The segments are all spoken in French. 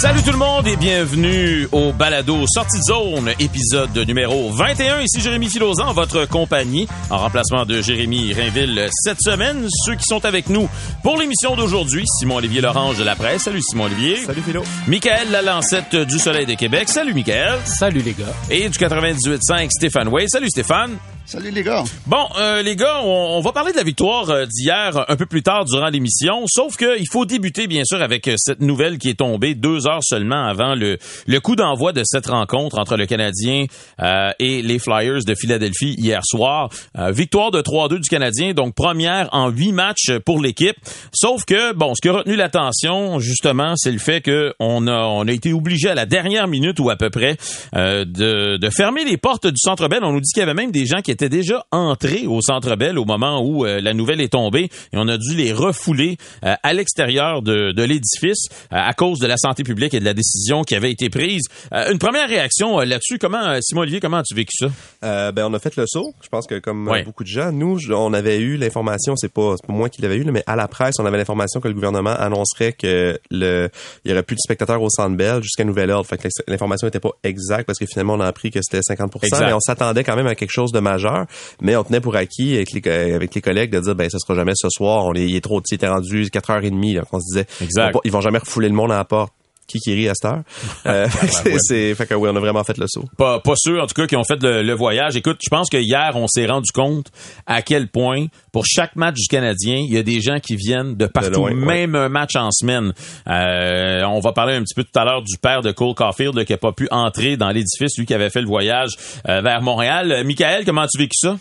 Salut tout le monde et bienvenue au Balado Sortie de zone, épisode numéro 21. Ici Jérémy Filosan, en votre compagnie, en remplacement de Jérémy Rainville cette semaine. Ceux qui sont avec nous pour l'émission d'aujourd'hui, Simon-Olivier Lorange de la presse. Salut Simon-Olivier. Salut Philo. Michael Lalancette du Soleil de Québec. Salut Michael. Salut les gars. Et du 98.5, Stéphane Way. Salut Stéphane. Salut les gars. Bon, euh, les gars, on, va parler de la victoire euh, d'hier un peu plus tard durant l'émission. Sauf que il faut débuter bien sûr avec euh, cette nouvelle qui est tombée deux heures seulement avant le, le coup d'envoi de cette rencontre entre le Canadien euh, et les Flyers de Philadelphie hier soir. Euh, victoire de 3-2 du Canadien, donc première en huit matchs pour l'équipe. Sauf que bon, ce qui a retenu l'attention justement, c'est le fait que on a on a été obligé à la dernière minute ou à peu près euh, de, de fermer les portes du Centre Bell. On nous dit qu'il y avait même des gens qui étaient déjà entrés au Centre Bell au moment où euh, la nouvelle est tombée et on a dû les refouler euh, à l'extérieur de, de l'édifice euh, à cause de la santé publique et de la décision qui avait été prise. Une première réaction là-dessus, comment Simon Olivier, comment as-tu vécu ça? Ben on a fait le saut. Je pense que comme Ouais. beaucoup de gens, nous on avait eu l'information, c'est pas pas moi qui l'avais eu, mais à la presse on avait l'information que le gouvernement annoncerait que le il y aurait plus de spectateurs au Centre Bell jusqu'à nouvel ordre. Fait que l'information était pas exacte parce que finalement on a appris que c'était 50 Exact. mais on s'attendait quand même à quelque chose de majeur. Mais on tenait pour acquis avec les, avec les collègues de dire ben ça sera jamais ce soir. On est, il est trop, il était rendu 4h30. Donc on se disait Exact. pas- ils vont jamais refouler le monde à la porte. Rit à cette heure? Euh, c'est, c'est- fait que oui, on a vraiment fait le saut. pas, pas ceux, en tout cas, qui ont fait le, le voyage. Écoute, je pense que hier, on s'est rendu compte à quel point, pour chaque match du Canadien, il y a des gens qui viennent de partout, loin, ouais. même un match en semaine. Euh, on va parler un petit peu tout à l'heure du père de Cole Caulfield qui a pas pu entrer dans l'édifice, lui qui avait fait le voyage euh, vers Montréal. Euh, Michael, comment as-tu vécu ça?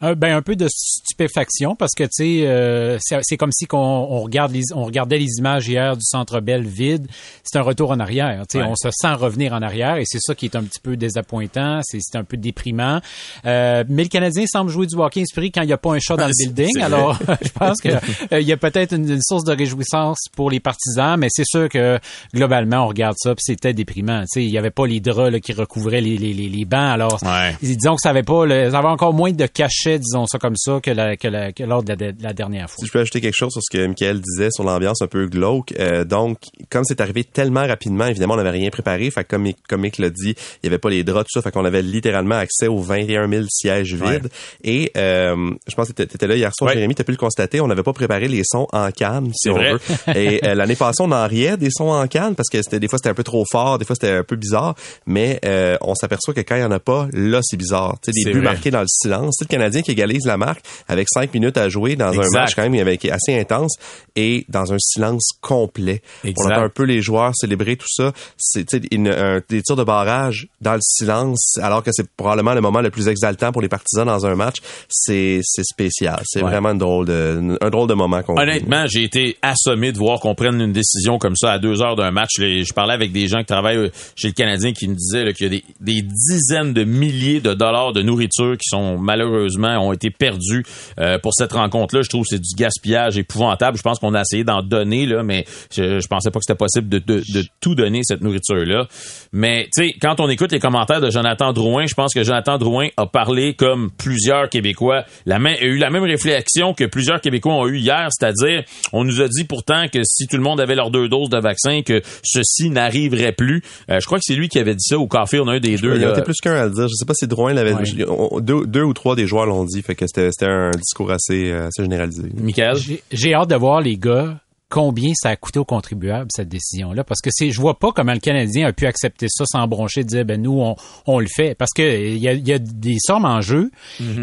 Un, ben un peu de stupéfaction parce que tu sais euh, c'est comme si qu'on on regarde les, on regardait les images hier du Centre Bell vide, c'est un retour en arrière. Tu sais, Ouais. on se sent revenir en arrière et c'est ça qui est un petit peu désappointant, c'est c'est un peu déprimant. Euh, mais le Canadien semble jouer du hockey inspiré quand il n'y a pas un chat dans le C'est- building. Alors je pense que euh, il y a peut-être une, une source de réjouissance pour les partisans, mais c'est sûr que globalement on regarde ça puis c'était déprimant. Tu sais, il y avait pas les draps là, qui recouvraient les, les, les, les bancs. Alors Ouais. disons que ça avait pas le, ça avait encore moins de cachet, disons ça comme ça, que, la, que, la, que lors de la, de la dernière fois. Si je peux ajouter quelque chose sur ce que Michael disait sur l'ambiance un peu glauque, euh, donc comme c'est arrivé tellement rapidement, évidemment on n'avait rien préparé, fait comme Mick l'a dit, il y avait pas les draps tout ça, fait qu'on avait littéralement accès aux 21 000 sièges Ouais. vides. Et euh, je pense que t'étais étais là hier soir, Ouais. Jérémy, t'as pu le constater, on n'avait pas préparé les sons en canne, si on vrai. veut. Et euh, l'année passée, on en riait des sons en canne parce que c'était des fois c'était un peu trop fort, des fois c'était un peu bizarre, mais euh, on s'aperçoit que quand il y en a pas, là c'est bizarre. Tu sais, des buts marqués dans le silence. C'est le Canadien qui égalise la marque avec cinq minutes à jouer dans Exact. un match quand même avec assez intense et dans un silence complet. Exact. On entend un peu les joueurs célébrer tout ça. C'est un- des tirs de barrage dans le silence, alors que c'est probablement le moment le plus exaltant pour les partisans dans un match. C'est spécial. C'est Ouais. vraiment une drôle de, un drôle de moment. Honnêtement, j'ai été assommé de voir qu'on prenne une décision comme ça à deux heures d'un match. Je parlais avec des gens qui travaillent euh, chez le Canadien qui me disaient qu'il y a des, des dizaines de milliers de dollars de nourriture qui sont malheureusement ont été perdus euh, pour cette rencontre-là. Je trouve que c'est du gaspillage épouvantable. Je pense qu'on a essayé d'en donner là, mais je, je pensais pas que c'était possible de, de, de tout donner cette nourriture-là. Mais tu sais, quand on écoute les commentaires de Jonathan Drouin, je pense que Jonathan Drouin a parlé comme plusieurs Québécois, la a eu la même réflexion que plusieurs Québécois ont eu hier, c'est-à-dire, on nous a dit pourtant que si tout le monde avait leurs deux doses de vaccin, que ceci n'arriverait plus. Euh, je crois que c'est lui qui avait dit ça au café, on a un des deux. Il y en là. a peut-être plus qu'un à le dire. Je sais pas si Drouin l'avait Ouais. Deux, deux ou trois des joueurs l'ont dit. Fait que c'était un discours assez, euh, assez généralisé. Michael? J'ai- hâte de voir les gars combien ça a coûté aux contribuables cette décision-là parce que c'est je vois pas comment le Canadien a pu accepter ça sans broncher de dire ben nous on, on le fait parce que il y a, il y a des sommes en jeu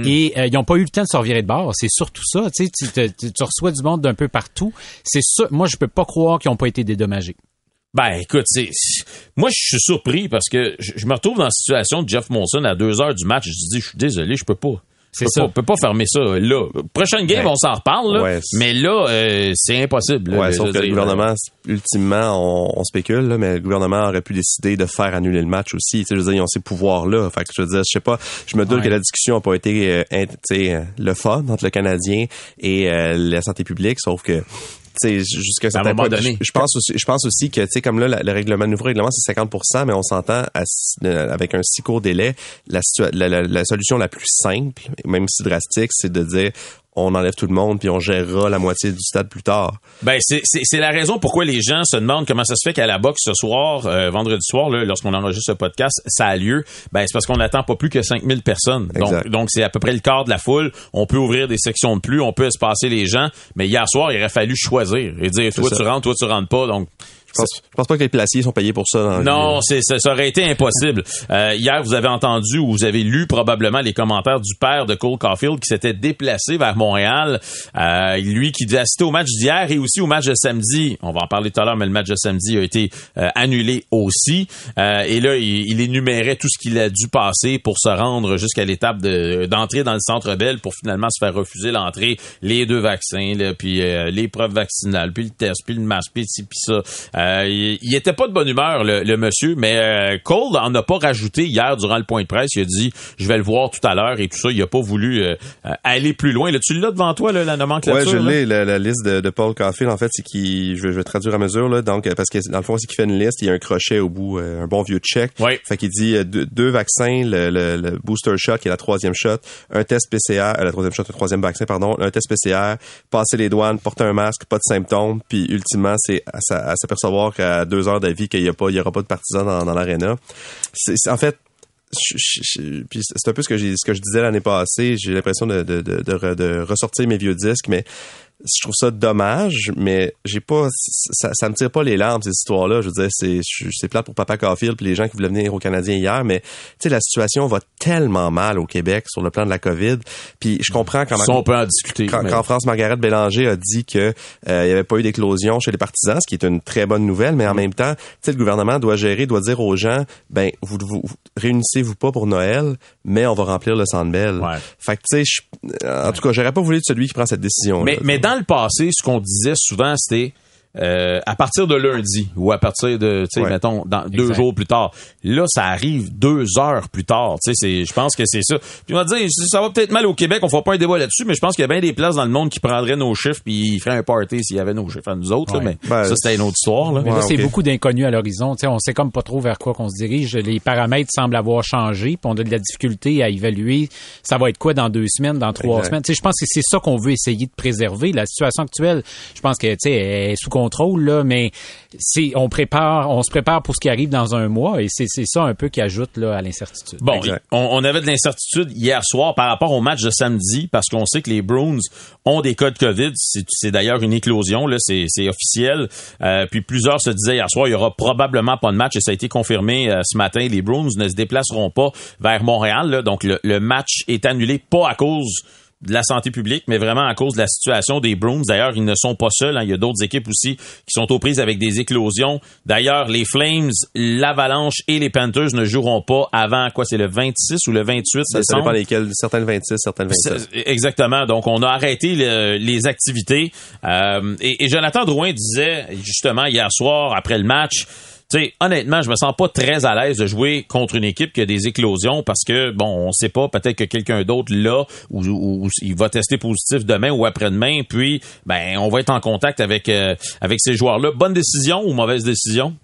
et euh, ils ont pas eu le temps de se revirer de bord c'est surtout ça tu sais tu, te- tu- tu reçois du monde d'un peu partout c'est ça moi je peux pas croire qu'ils ont pas été dédommagés Ben, écoute, c'est, moi, je suis surpris parce que je, je me retrouve dans la situation de Jeff Monson à deux heures du match. Je dis, je suis désolé, je peux pas. C'est ça. pas, je peux pas fermer ça là. Prochaine game, Ouais. on s'en reparle, là. Ouais, mais là, euh, c'est impossible. là, Ouais, sauf que le gouvernement, ultimement, on, on spécule, là, mais le gouvernement aurait pu décider de faire annuler le match aussi. Tu sais, je veux dire, ils ont ces pouvoirs-là. Fait que je veux dire, je sais pas, je me doute que la discussion n'a pas été euh, euh, le fun entre le Canadien et euh, la santé publique, sauf que jusqu'à un certain point, donné. je, je pense aussi, je pense aussi que, tu sais, comme là, la- le règlement, le nouveau règlement, c'est 50% mais on s'entend avec un si court délai, la, la- la solution la plus simple, même si drastique, c'est de dire, on enlève tout le monde puis on gérera la moitié du stade plus tard. Ben c'est c'est la raison pourquoi les gens se demandent comment ça se fait qu'à la boxe ce soir, euh, vendredi soir, lorsqu'on enregistre ce podcast, ça a lieu. Ben c'est parce qu'on n'attend pas plus que 5000 personnes. Donc donc c'est à peu près le quart de la foule. On peut ouvrir des sections de plus, on peut espacer les gens. Mais hier soir, il aurait fallu choisir et dire toi tu rentres, toi tu rentres pas. Donc je pense, pense pas que les placiers sont payés pour ça. non, c'est ça, aurait été impossible. Euh, hier, vous avez entendu ou vous avez lu probablement les commentaires du père de Cole Caulfield qui s'était déplacé vers Montréal. Euh, lui qui devait assister au match d'hier et aussi au match de samedi. On va en parler tout à l'heure, mais le match de samedi a été euh, annulé aussi. et là, il, énumérait tout ce qu'il a dû passer pour se rendre jusqu'à l'étape d'entrer dans le Centre Bell pour finalement se faire refuser l'entrée, les deux vaccins, là, puis l'épreuve vaccinale, puis le test, puis le masque, puis ci, puis ça. Euh, il, était pas de bonne humeur, le, monsieur, mais euh, Cole en a pas rajouté hier durant le point de presse. Il a dit, je vais le voir tout à l'heure et tout ça. Il a pas voulu euh, aller plus loin. Là, tu l'as devant toi, la nomenclature? Ouais, je l'ai, la, liste de, Paul Caulfield. En fait, c'est qui, je, vais traduire à mesure, là, donc, parce que dans le fond, c'est qu'il fait une liste, il y a un crochet au bout, un bon vieux check. Ouais. Fait qu'il dit deux, vaccins, le, booster shot qui est la troisième shot, un test PCR, la troisième shot, le troisième vaccin, pardon, un test PCR, passer les douanes, porter un masque, pas de symptômes, puis ultimement, c'est à s'apercevoir qu'à deux heures d'avis qu'il n'y aura pas de partisans dans, dans en fait, c'est un peu ce que je disais l'année passée. J'ai l'impression de, ressortir mes vieux disques, mais je trouve ça dommage, mais j'ai pas, ça, ça me tire pas les larmes ces histoires-là. Je veux dire, c'est, c'est plate pour Papa Caulfield puis les gens qui voulaient venir au Canadien hier, mais tu sais, la situation va tellement mal au Québec sur le plan de la COVID. Puis je comprends quand on peut en discuter. Quand, France Margaret Bélanger a dit que euh, il y avait pas eu d'éclosion chez les partisans, ce qui est une très bonne nouvelle, mais en même temps, tu sais, le gouvernement doit gérer, doit dire aux gens, ben vous, vous, réunissez-vous pas pour Noël, mais on va remplir le Centre Bell. Ouais. Fait que tu sais, en tout cas, j'aurais pas voulu être celui qui prend cette décision. Mais, mais dans le passé, ce qu'on disait souvent, c'était euh, à partir de lundi ou à partir de, tu sais, mettons, dans, deux jours plus tard. Là, ça arrive deux heures plus tard. Tu sais, je pense que c'est ça. Puis on va dire, ça va peut-être mal au Québec, on fera pas un débat là-dessus, mais je pense qu'il y a bien des places dans le monde qui prendraient nos chiffres puis ils feraient un party s'il y avait nos chiffres à nous autres. mais ben, ça, c'était une autre histoire. Là. Mais là, c'est beaucoup d'inconnus à l'horizon. Tu sais, on sait comme pas trop vers quoi qu'on se dirige. Les paramètres semblent avoir changé, puis on a de la difficulté à évaluer. Ça va être quoi dans deux semaines, dans trois semaines. Tu sais, je pense que c'est ça qu'on veut essayer de préserver. La situation actuelle, je pense que tu sais, est sous contrôle là, mais c'est on prépare, on se prépare pour ce qui arrive dans un mois et c'est ça un peu qui ajoute là à l'incertitude. Bon, on, avait de l'incertitude hier soir par rapport au match de samedi parce qu'on sait que les Bruins ont des cas de COVID. C'est d'ailleurs une éclosion là, c'est officiel. Euh, puis plusieurs se disaient hier soir il y aura probablement pas de match et ça a été confirmé euh, ce matin. Les Bruins ne se déplaceront pas vers Montréal. donc le, le match est annulé pas à cause de la santé publique, mais vraiment à cause de la situation des Bruins. D'ailleurs, ils ne sont pas seuls. Hein. Il y a d'autres équipes aussi qui sont aux prises avec des éclosions. D'ailleurs, les Flames, l'Avalanche et les Panthers ne joueront pas avant quoi C'est le 26 ou le 28 ça, ça dépend lesquels. Certains le 26, certains le 27. Exactement. Donc, on a arrêté les activités. Euh, et, et Jonathan Drouin disait justement hier soir après le match sais, honnêtement, je me sens pas très à l'aise de jouer contre une équipe qui a des éclosions parce que, bon, on sait pas, peut-être que quelqu'un d'autre là, ou, il va tester positif demain ou après-demain, puis, ben, on va être en contact avec, euh, avec ces joueurs-là. Bonne décision ou mauvaise décision?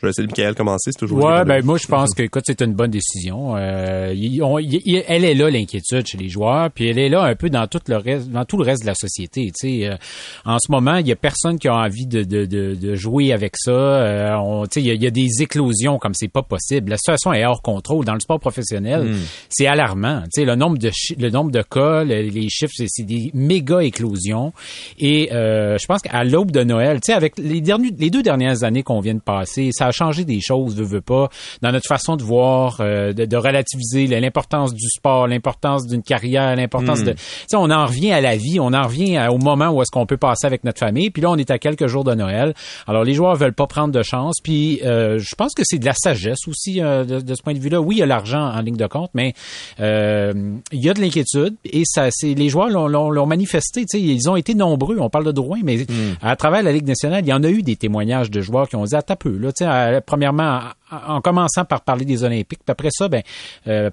Je vais essayer de Michael commencer, c'est toujours. Ouais, ben moi je pense que écoute, c'est une bonne décision. Euh, elle est là l'inquiétude chez les joueurs, puis elle est là un peu dans tout le reste, dans tout le reste de la société. Tu sais, euh, en ce moment, il y a personne qui a envie de, de, de, de jouer avec ça. Euh, tu sais, il y, a, des éclosions comme c'est pas possible. La situation est hors contrôle dans le sport professionnel. Hmm. C'est alarmant. Tu sais, le nombre de le nombre de cas, les chiffres, c'est des méga éclosions. Et euh, je pense qu'à l'aube de Noël, tu sais, avec les derniers, les deux dernières années qu'on vient de passer, ça a changé des choses, veut, veut pas, dans notre façon de voir, euh, de, relativiser l'importance du sport, l'importance d'une carrière, l'importance de... Hmm. Tu sais, on en revient à la vie, on en revient au moment où est-ce qu'on peut passer avec notre famille, puis là, on est à quelques jours de Noël. Alors, les joueurs veulent pas prendre de chance, puis euh, je pense que c'est de la sagesse aussi euh, de, ce point de vue-là. Oui, il y a l'argent en ligne de compte, mais il y a de l'inquiétude, et ça, c'est les joueurs l'ont manifesté, tu sais, ils ont été nombreux, on parle de Drouin, mais hmm. à travers la Ligue nationale, il y en a eu des témoignages de joueurs qui ont dit, à peu, là, tu sais, premièrement, en, commençant par parler des Olympiques, puis après ça, ben, euh,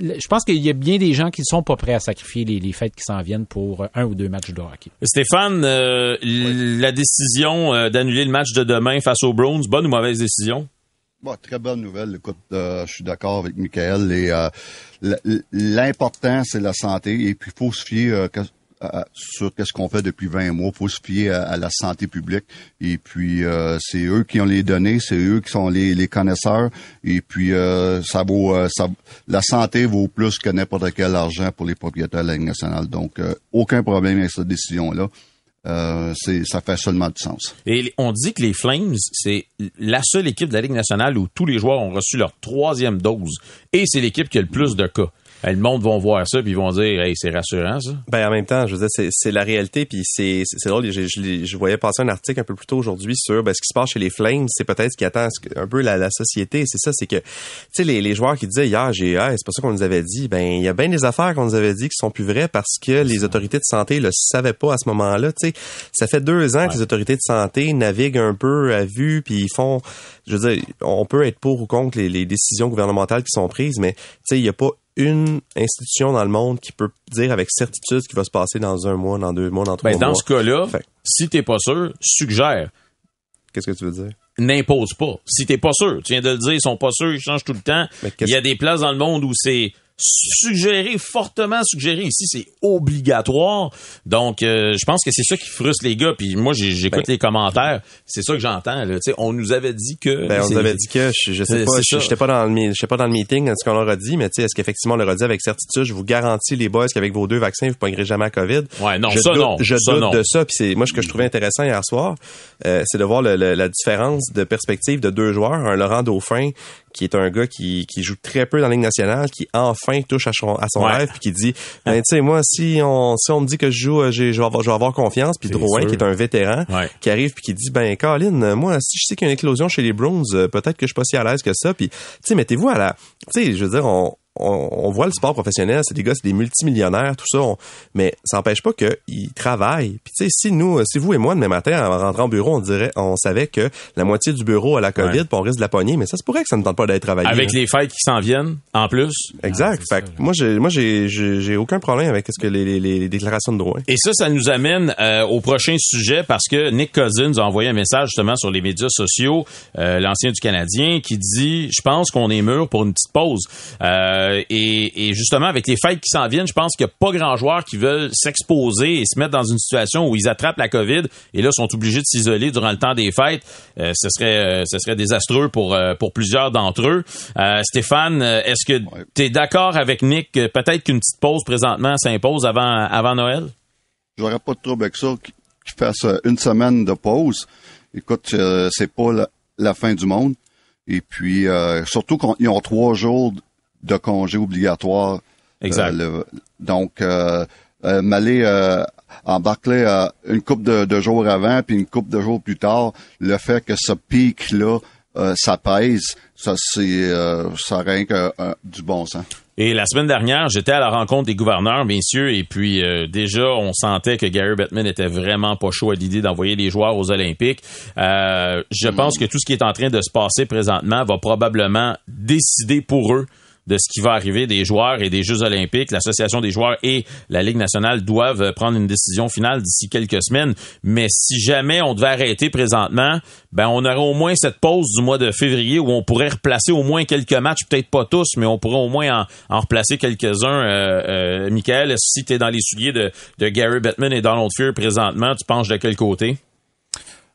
je pense qu'il y a bien des gens qui ne sont pas prêts à sacrifier les, fêtes qui s'en viennent pour un ou deux matchs de hockey. Stéphane, euh, la décision euh, d'annuler le match de demain face aux Browns, bonne ou mauvaise décision? Bon, très bonne nouvelle. Écoute, euh, je suis d'accord avec Michael. Et l'important, c'est la santé. Et puis, il faut se fier sur qu'est-ce qu'on fait depuis 20 mois. Il faut se fier à, la santé publique. Et puis, euh, c'est eux qui ont les données, c'est eux qui sont les, les connaisseurs. Et puis, euh, ça vaut, euh, ça, la santé vaut plus que n'importe quel argent pour les propriétaires de la Ligue nationale. Donc, aucun problème avec cette décision-là. c'est, ça fait seulement du sens. Et on dit que les Flames, c'est la seule équipe de la Ligue nationale où tous les joueurs ont reçu leur troisième dose. Et c'est l'équipe qui a le plus de cas le monde va voir ça puis ils vont dire hey c'est rassurant ça. Ben en même temps, je veux dire c'est la réalité puis c'est c'est drôle, je, je, voyais passer un article un peu plus tôt aujourd'hui sur ben, ce qui se passe chez les Flames, c'est peut-être ce qui attend un peu la, la société, c'est ça, c'est que tu sais les, les joueurs qui disaient hier j'ai c'est pas ça qu'on nous avait dit, ben il y a bien des affaires qu'on nous avait dit qui sont plus vraies parce que les autorités de santé le savaient pas à ce moment-là, tu sais, ça fait deux ans que les autorités de santé naviguent un peu à vue puis ils font je veux dire, on peut être pour ou contre les, les décisions gouvernementales qui sont prises, mais tu sais, il y a pas une institution dans le monde qui peut dire avec certitude ce qui va se passer dans un mois, dans deux mois, dans trois ben, mois. Dans ce cas-là, si t'es pas sûr, suggère. Qu'est-ce que tu veux dire? N'impose pas. Si t'es pas sûr, tu viens de le dire, ils sont pas sûrs, ils changent tout le temps. Il y a des places dans le monde où c'est suggéré, fortement suggéré. Ici, c'est obligatoire. Donc, euh, je pense que c'est ça qui frustre les gars. Puis moi, j'écoute ben. les commentaires. C'est ça que j'entends. On nous avait dit que... Ben, on nous avait dit que, je, je sais pas, j'étais pas dans le, j'étais pas dans le meeting, ce qu'on leur a dit, mais tu sais, est-ce qu'effectivement on leur a dit avec certitude, je vous garantis les boys qu'avec vos deux vaccins, vous ne pognerez jamais à COVID? Ouais, non, je ça doute, non. Je ça, doute de ça. Puis c'est, moi, ce que je trouvais intéressant hier soir, euh, c'est de voir le, la différence de perspective de deux joueurs. Un Laurent Dauphin, qui est un gars qui, qui joue très peu dans la Ligue nationale, qui enfin touche à son, à son rêve, puis qui dit, ben, tu sais, moi, si on, si on me dit que je joue, euh, je vais avoir, je vais avoir confiance, puis Drouin, qui est un vétéran, qui arrive puis qui dit, ben, Colin, moi, si je sais qu'il y a une éclosion chez les Browns, euh, peut-être que je suis pas si à l'aise que ça, puis, tu sais, mettez-vous à la, tu sais, je veux dire, on, on, voit le sport professionnel, c'est des gars, c'est des multimillionnaires, tout ça, mais ça n'empêche pas qu'ils travaillent. Puis tu sais, si nous, si vous et moi, demain matin, en rentrant au bureau, on dirait, on savait que la moitié du bureau a la COVID, puis on risque de la pogner, mais ça se pourrait que ça ne tente pas d'être travaillé. Avec les fêtes qui s'en viennent, en plus. Exact. fait moi, j'ai, moi, j'ai, j'ai, aucun problème avec ce que les, les, déclarations de droit. Et ça, ça nous amène euh, au prochain sujet parce que Nick Cousins a envoyé un message justement sur les médias sociaux, euh, l'ancien du Canadien, qui dit, je pense qu'on est mûr pour une petite pause. Euh, et, et, justement, avec les fêtes qui s'en viennent, je pense qu'il n'y a pas grand joueur qui veulent s'exposer et se mettre dans une situation où ils attrapent la COVID et là sont obligés de s'isoler durant le temps des fêtes. Euh, ce serait euh, ce serait désastreux pour euh, pour plusieurs d'entre eux. Stéphane, est-ce que tu es d'accord avec Nick? Peut-être qu'une petite pause présentement s'impose avant avant Noël? J'aurais pas de trouble avec ça qu'ils fassent une semaine de pause. Écoute, c'est pas la, la, fin du monde. Et puis, surtout qu'ils ont trois jours de congé obligatoire. Exact. Euh, donc, euh, euh, m'aller euh, embarquer une coupe de, jours avant puis une coupe de jours plus tard, le fait que ce pic-là, ça pèse, ça c'est ça rien que du bon sens. Et la semaine dernière, j'étais à la rencontre des gouverneurs, messieurs, et puis déjà, on sentait que Gary Bettman était vraiment pas chaud à l'idée d'envoyer les joueurs aux Olympiques. je mm. pense que tout ce qui est en train de se passer présentement va probablement décider pour eux de ce qui va arriver des joueurs et des Jeux olympiques. L'association des joueurs et la Ligue nationale doivent prendre une décision finale d'ici quelques semaines. Mais si jamais on devait arrêter présentement, ben on aurait au moins cette pause du mois de février où on pourrait replacer au moins quelques matchs, peut-être pas tous, mais on pourrait au moins en, replacer quelques-uns. Euh, euh, Michael, si tu es dans les souliers de, de Gary Bettman et Donald Fear présentement, tu penches de quel côté?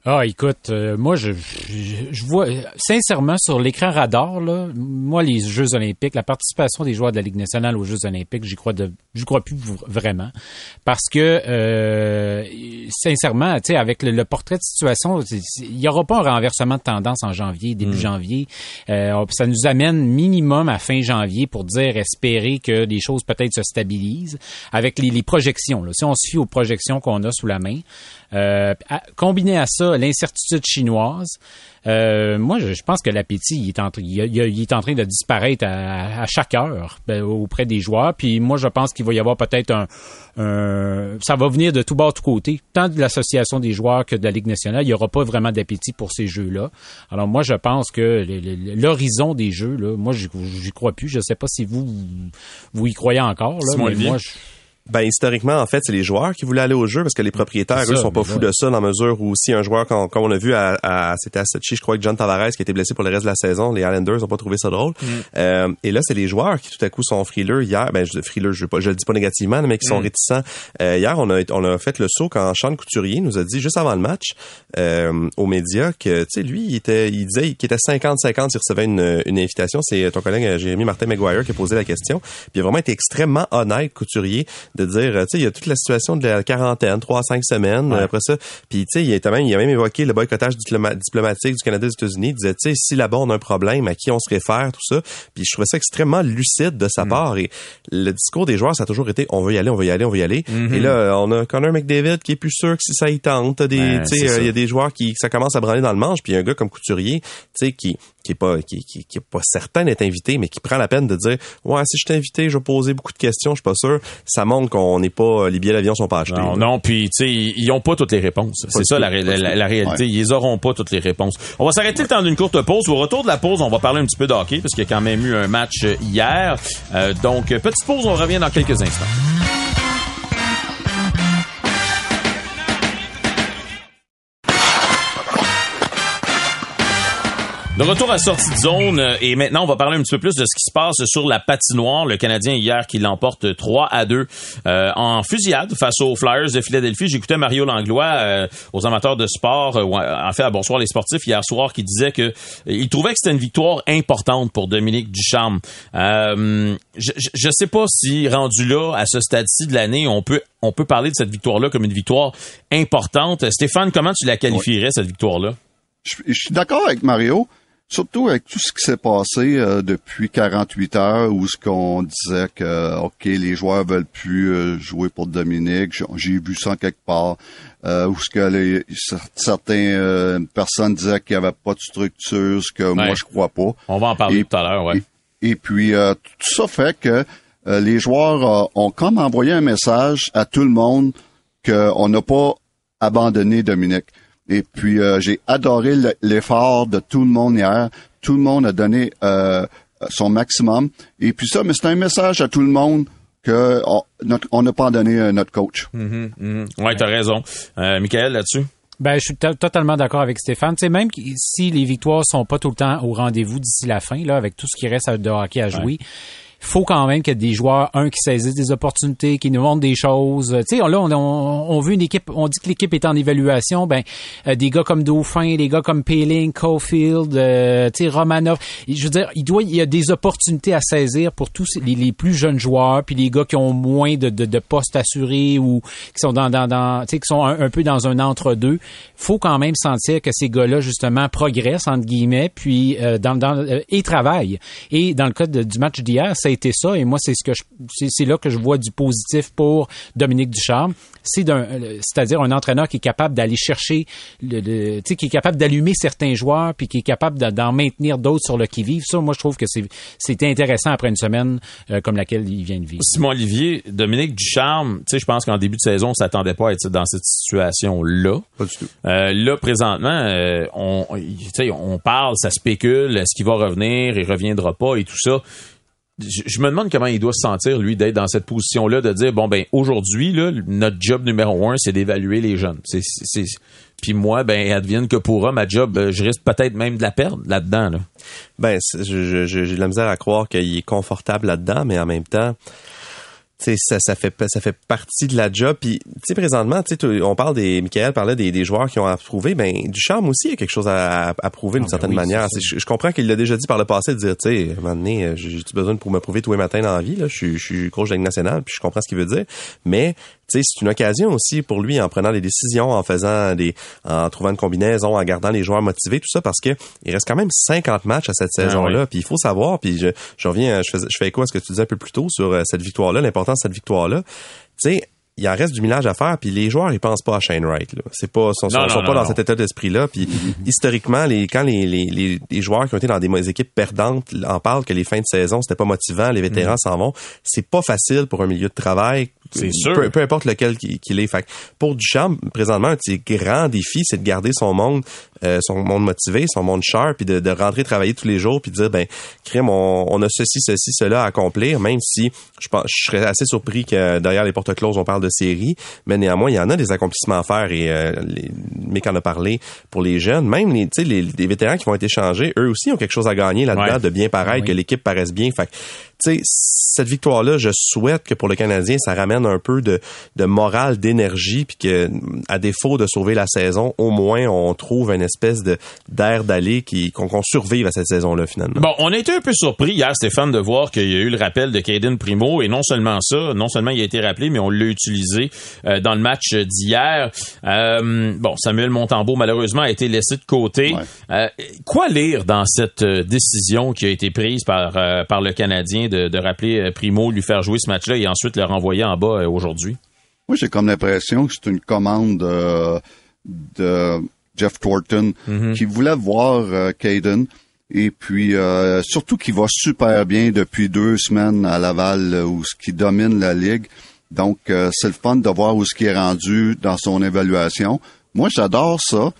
Ah, écoute, euh, moi, je, je, vois, sincèrement, sur l'écran radar, là, moi, les Jeux olympiques, la participation des joueurs de la Ligue nationale aux Jeux olympiques, j'y crois de, j'y crois plus vraiment. Parce que, euh, sincèrement, tu sais, avec le, portrait de situation, il y aura pas un renversement de tendance en janvier, début mm. janvier. Euh, ça nous amène minimum à fin janvier pour dire, espérer que les choses peut-être se stabilisent avec les, les projections. Là. Si on se fie aux projections qu'on a sous la main, euh, combiné à ça, l'incertitude chinoise, euh, moi, je, pense que l'appétit il est, en, il, est en train de disparaître à, chaque heure ben, auprès des joueurs. Puis moi, je pense qu'il va y avoir peut-être un, Ça va venir de tout bas, tout côté, tant de l'association des joueurs que de la Ligue nationale. Il n'y aura pas vraiment d'appétit pour ces jeux-là. Alors moi, je pense que l'horizon des jeux, là, moi, j'y crois plus. Je ne sais pas si vous, vous y croyez encore. Là, mais moi, Ben historiquement, en fait, c'est les joueurs qui voulaient aller au jeu parce que les propriétaires, C'est eux, sont pas fous de ça dans la mesure où si un joueur, comme, on a vu à, à c'était à Sochi, je crois que John Tavares qui a été blessé pour le reste de la saison, les Islanders ont pas trouvé ça drôle. Euh, et là, c'est les joueurs qui tout à coup sont frileux. Hier, ben je, frileux, je, veux pas- je le dis pas négativement, mais qui sont réticents. Euh, hier, on a on a fait le saut quand Sean Couturier nous a dit juste avant le match euh, aux médias que tu sais lui, il était, il disait qu'il était 50-50 s'il recevait une, une invitation. C'est ton collègue euh, Jérémy Martin McGuire qui a posé la question. Puis il a vraiment été extrêmement honnête, Couturier, de dire, euh, tu sais, il y a toute la situation de la quarantaine, trois cinq semaines. euh, Après ça, puis tu sais, il a même, il a même évoqué le boycottage diploma- diplomatique du Canada et des États-Unis. Il disait, tu sais, si là-bas on a un problème, à qui on se réfère, tout ça. Puis je trouvais ça extrêmement lucide de sa part. Et le discours des joueurs, ça a toujours été, on veut y aller, on veut y aller, on veut y aller. Et là, on a Connor McDavid qui est plus sûr que si ça y tente. Des, Ouais, tu sais, euh, il y a des joueurs qui, ça commence à branler dans le manche. Puis il y a un gars comme Couturier, tu sais, qui qui est pas qui, qui, qui est pas certain d'être invité, mais qui prend la peine de dire, ouais, si je t'ai invité, je vais poser beaucoup de questions, je suis pas sûr. Ça montre qu'on n'est pas, les billets d'avion sont pas achetés. Non, là. non, puis tu sais, ils ont pas toutes les réponses. C'est ça la, réalité. Ouais. Ils auront pas toutes les réponses. On va s'arrêter le temps d'une courte pause. Au retour de la pause, on va parler un petit peu de hockey parce qu'il y a quand même eu un match euh, hier. Euh, donc euh, petite pause, on revient dans quelques instants. De retour à sortie de zone euh, et maintenant on va parler un petit peu plus de ce qui se passe sur la patinoire. Le Canadien hier qui l'emporte 3 à 2 euh, en fusillade face aux Flyers de Philadelphie. J'écoutais Mario Langlois euh, aux amateurs de sport, euh, en fait à Bonsoir les sportifs hier soir qui disait que il trouvait que c'était une victoire importante pour Dominique Ducharme. Je, je, je sais pas si rendu là à ce stade-ci de l'année on peut on peut parler de cette victoire-là comme une victoire importante. Stéphane, comment tu la qualifierais cette victoire-là? Je, je suis d'accord avec Mario, surtout avec tout ce qui s'est passé euh, depuis 48 heures où ce qu'on disait que ok les joueurs veulent plus euh, jouer pour Dominique, j'ai vu ça quelque part euh, où ce que les cer- certaines euh, personnes disaient qu'il y avait pas de structure, ce que moi je crois pas. On va en parler Et- tout à l'heure, ouais. Et, et puis euh, tout ça fait que euh, les joueurs euh, ont comme envoyé un message à tout le monde qu'on n'a pas abandonné Dominique. Et puis euh, j'ai adoré le- l'effort de tout le monde hier. Tout le monde a donné euh, son maximum. Et puis ça, mais c'est un message à tout le monde que on n'a pas abandonné euh, notre coach. Mhm, mhm. Ouais, t'as raison. Euh, Michael, là-dessus? Ben, je suis to- totalement d'accord avec Stéphane. Tu sais, même si les victoires sont pas tout le temps au rendez-vous d'ici la fin, là, avec tout ce qui reste de hockey à jouer, faut quand même qu'il y ait des joueurs, un, qui saisissent des opportunités, qui nous montrent des choses. Tu sais, là, on, on, on veut une équipe, on dit que l'équipe est en évaluation, ben, euh, des gars comme Dauphin, des gars comme Peeling, Caulfield, euh, tu sais, Romanov. Je veux dire, il doit, il y a des opportunités à saisir pour tous les, les plus jeunes joueurs, puis les gars qui ont moins de, de, de postes assurés ou qui sont dans, dans, dans tu sais, qui sont un, un peu dans un entre-deux. Faut quand même sentir que ces gars-là, justement, progressent, entre guillemets, puis, euh, dans, dans, euh, et travaillent. Et dans le cas de- du match d'hier, ça a été ça, et moi, c'est ce que je, c'est, c'est là que je vois du positif pour Dominique Ducharme. C'est d'un, euh, c'est-à-dire un entraîneur qui est capable d'aller chercher le, le- tu sais, qui est capable d'allumer certains joueurs, puis qui est capable de- d'en maintenir d'autres sur le qui-vive. Ça, moi, je trouve que c'est, c'était intéressant après une semaine euh, comme laquelle il vient de vivre. Simon Olivier, Dominique Ducharme, tu sais, je pense qu'en début de saison, on s'attendait pas à être dans cette situation-là. Pas du tout. Euh, là, présentement, euh, on, tu sais, on parle, ça spécule, est-ce qu'il va revenir, il reviendra pas et tout ça. Je, me demande comment il doit se sentir, lui, d'être dans cette position-là, de dire, bon, ben, aujourd'hui, notre job numéro un, c'est d'évaluer les jeunes. C'est, Puis moi, ben, advienne que pourra, ma job, euh, je risque peut-être même de la perdre là-dedans. Là. Ben, j'ai de la misère à croire qu'il est confortable là-dedans, mais en même temps, tu sais, ça, ça fait ça fait partie de la job. Puis, tu sais, présentement, tu sais, on parle des, Michael parlait des, des joueurs qui ont approuvé. Ben, Ducharme aussi, il y a quelque chose à, à prouver d'une Ah, ben certaine oui, manière. Je, je comprends qu'il l'a déjà dit par le passé de dire, tu sais, à un moment donné, euh, j'ai besoin pour me prouver tous les matins dans la vie. Là, je suis, je suis coach de nationale, puis je comprends ce qu'il veut dire. Mais c'est une occasion aussi pour lui en prenant des décisions, en faisant des, en trouvant une combinaison, en gardant les joueurs motivés, tout ça, parce que il reste quand même 50 matchs à cette Ah saison-là. Puis il faut savoir, puis je, je reviens, je fais, je fais écho à ce que tu disais un peu plus tôt sur euh, cette victoire-là, l'importance de cette victoire-là. Tu sais, il en reste du millage à faire, puis les joueurs ils pensent pas à Shane Wright. Là. C'est pas, sont, sont, Non, non, sont non, pas dans cet état d'esprit-là. Puis historiquement, les quand les, les, les, les joueurs qui ont été dans des équipes perdantes en parlent que les fins de saison c'était pas motivant, les vétérans Mm. s'en vont. C'est pas facile pour un milieu de travail C'est sûr. Peu, peu importe lequel qu'il est. Fait que pour Duchamp, présentement, un de ses grands défis, c'est de garder son monde, euh, son monde motivé, son monde sharp, puis de, de, rentrer travailler tous les jours, puis de dire, ben, crème, on, on, a ceci, ceci, cela à accomplir, même si je, pense, je serais assez surpris que derrière les portes closes, on parle de série, mais néanmoins, il y en a des accomplissements à faire, et euh, les, Mick en a parlé pour les jeunes, même les, les, les vétérans qui vont être échangés, eux aussi ont quelque chose à gagner là-dedans, Ouais. de bien paraître, Oui. que l'équipe paraisse bien. Fait sais, cette victoire-là, je souhaite que pour le Canadien, ça ramène un peu de, de morale, d'énergie, puis que, à défaut de sauver la saison, au moins on trouve une espèce de d'air d'aller qui qu'on survive à cette saison-là finalement. Bon, on a été un peu surpris hier, Stéphane, de voir qu'il y a eu le rappel de Caden Primo et non seulement ça, non seulement il a été rappelé, mais on l'a utilisé euh, dans le match d'hier. Euh, bon, Samuel Montembeau malheureusement a été laissé de côté. Ouais. Euh, quoi lire dans cette décision qui a été prise par euh, par le Canadien de, de rappeler euh, Primo, lui faire jouer ce match-là et ensuite le renvoyer en bas euh, aujourd'hui? Moi, j'ai comme l'impression que c'est une commande euh, de Jeff Thornton qui voulait voir euh, Caden et puis euh, surtout qu'il va super bien depuis deux semaines à Laval où ce qui domine la ligue. Donc c'est le fun de voir où ce qui est rendu dans son évaluation. Moi, j'adore ça.